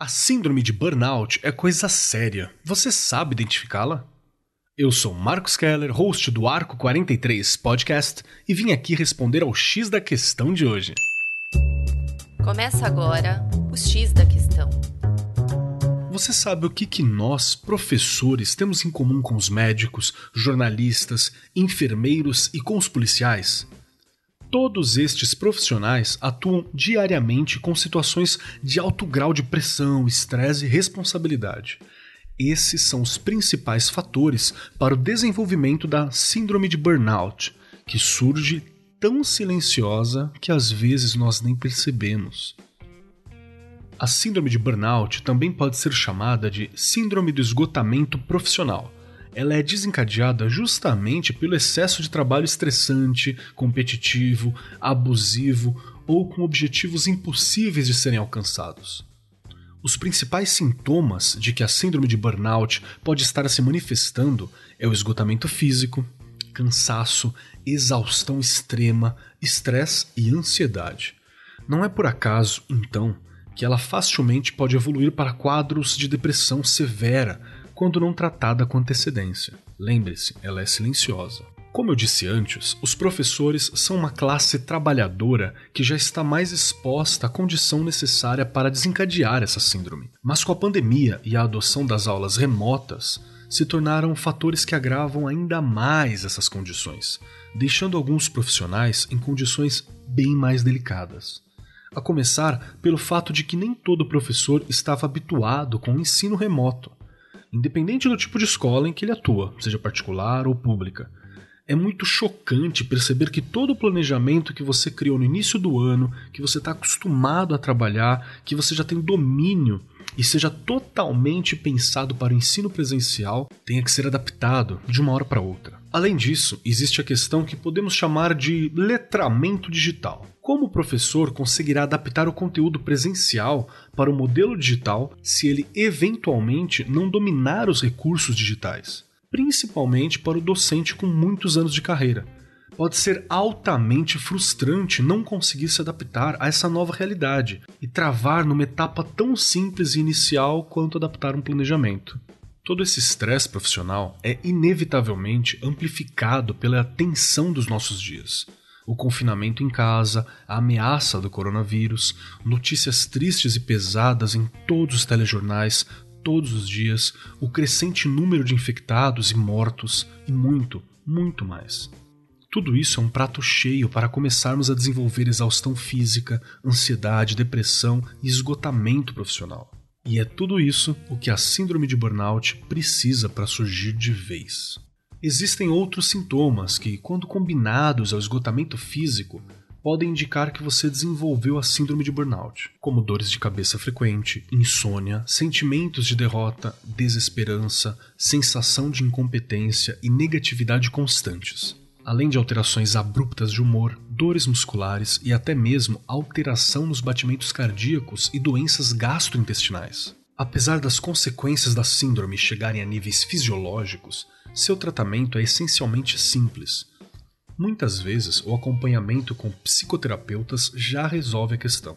A síndrome de burnout é coisa séria. Você sabe identificá-la? Eu sou Marcos Keller, host do Arco 43 Podcast, e vim aqui responder ao X da questão de hoje. Começa agora o X da questão. Você sabe o que, que nós, professores, temos em comum com os médicos, jornalistas, enfermeiros e com os policiais? Todos estes profissionais atuam diariamente com situações de alto grau de pressão, estresse e responsabilidade. Esses são os principais fatores para o desenvolvimento da síndrome de burnout, que surge tão silenciosa que às vezes nós nem percebemos. A síndrome de burnout também pode ser chamada de síndrome do esgotamento profissional ela é desencadeada justamente pelo excesso de trabalho estressante, competitivo, abusivo ou com objetivos impossíveis de serem alcançados. Os principais sintomas de que a síndrome de burnout pode estar se manifestando é o esgotamento físico, cansaço, exaustão extrema, estresse e ansiedade. Não é por acaso, então, que ela facilmente pode evoluir para quadros de depressão severa, quando não tratada com antecedência. Lembre-se, ela é silenciosa. Como eu disse antes, os professores são uma classe trabalhadora que já está mais exposta à condição necessária para desencadear essa síndrome. Mas com a pandemia e a adoção das aulas remotas, se tornaram fatores que agravam ainda mais essas condições, deixando alguns profissionais em condições bem mais delicadas. A começar pelo fato de que nem todo professor estava habituado com o ensino remoto independente do tipo de escola em que ele atua, seja particular ou pública. É muito chocante perceber que todo o planejamento que você criou no início do ano, que você está acostumado a trabalhar, que você já tem domínio e seja totalmente pensado para o ensino presencial, tenha que ser adaptado de uma hora para outra. Além disso, existe a questão que podemos chamar de letramento digital. Como o professor conseguirá adaptar o conteúdo presencial para o modelo digital se ele eventualmente não dominar os recursos digitais? Principalmente para o docente com muitos anos de carreira. Pode ser altamente frustrante não conseguir se adaptar a essa nova realidade e travar numa etapa tão simples e inicial quanto adaptar um planejamento. Todo esse estresse profissional é inevitavelmente amplificado pela tensão dos nossos dias. O confinamento em casa, a ameaça do coronavírus, notícias tristes e pesadas em todos os telejornais, todos os dias, o crescente número de infectados e mortos e muito, muito mais. Tudo isso é um prato cheio para começarmos a desenvolver exaustão física, ansiedade, depressão e esgotamento profissional. E é tudo isso o que a síndrome de burnout precisa para surgir de vez. Existem outros sintomas que, quando combinados ao esgotamento físico, podem indicar que você desenvolveu a síndrome de burnout, como dores de cabeça frequente, insônia, sentimentos de derrota, desesperança, sensação de incompetência e negatividade constantes além de alterações abruptas de humor, dores musculares e até mesmo alteração nos batimentos cardíacos e doenças gastrointestinais. Apesar das consequências da síndrome chegarem a níveis fisiológicos, seu tratamento é essencialmente simples. Muitas vezes, o acompanhamento com psicoterapeutas já resolve a questão.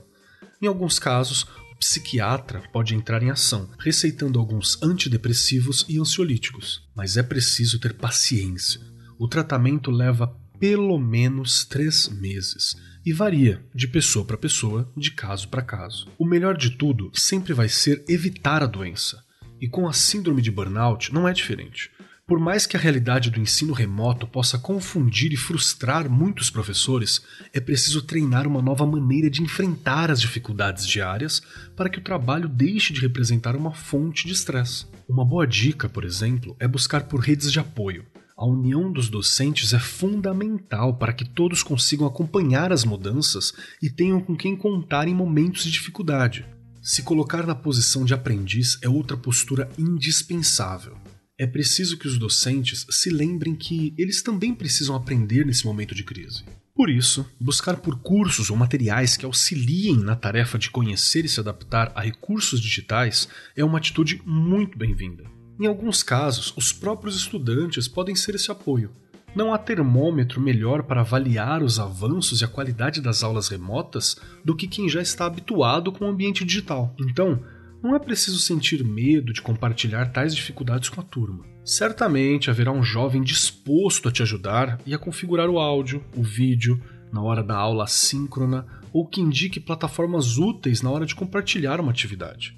Em alguns casos, o psiquiatra pode entrar em ação, receitando alguns antidepressivos e ansiolíticos, mas é preciso ter paciência o tratamento leva pelo menos três meses e varia de pessoa para pessoa, de caso para caso. O melhor de tudo sempre vai ser evitar a doença. E com a síndrome de burnout não é diferente. Por mais que a realidade do ensino remoto possa confundir e frustrar muitos professores, é preciso treinar uma nova maneira de enfrentar as dificuldades diárias para que o trabalho deixe de representar uma fonte de estresse. Uma boa dica, por exemplo, é buscar por redes de apoio. A união dos docentes é fundamental para que todos consigam acompanhar as mudanças e tenham com quem contar em momentos de dificuldade. Se colocar na posição de aprendiz é outra postura indispensável. É preciso que os docentes se lembrem que eles também precisam aprender nesse momento de crise. Por isso, buscar por cursos ou materiais que auxiliem na tarefa de conhecer e se adaptar a recursos digitais é uma atitude muito bem-vinda. Em alguns casos, os próprios estudantes podem ser esse apoio. Não há termômetro melhor para avaliar os avanços e a qualidade das aulas remotas do que quem já está habituado com o ambiente digital. Então, Não é preciso sentir medo de compartilhar tais dificuldades com a turma. Certamente haverá um jovem disposto a te ajudar e a configurar o áudio, o vídeo, na hora da aula síncrona ou que indique plataformas úteis na hora de compartilhar uma atividade.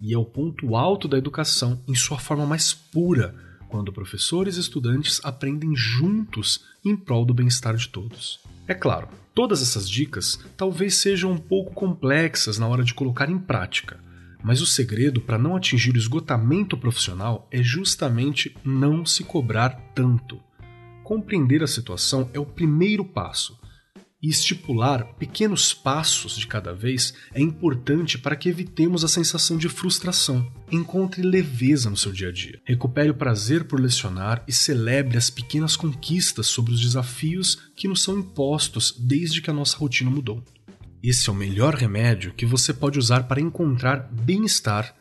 E é o ponto alto da educação em sua forma mais pura, quando professores e estudantes aprendem juntos em prol do bem-estar de todos. É claro, todas essas dicas talvez sejam um pouco complexas na hora de colocar em prática, mas o segredo para não atingir o esgotamento profissional é justamente não se cobrar tanto. Compreender a situação é o primeiro passo e estipular pequenos passos de cada vez é importante para que evitemos a sensação de frustração. Encontre leveza no seu dia a dia. Recupere o prazer por lecionar e celebre as pequenas conquistas sobre os desafios que nos são impostos desde que a nossa rotina mudou. Esse é o melhor remédio que você pode usar para encontrar bem-estar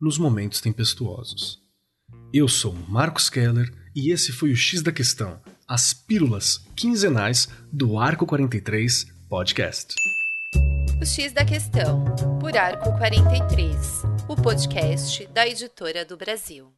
nos momentos tempestuosos. Eu sou Marcos Keller e esse foi o X da Questão as pílulas quinzenais do Arco 43 Podcast. O X da Questão, por Arco 43, o podcast da editora do Brasil.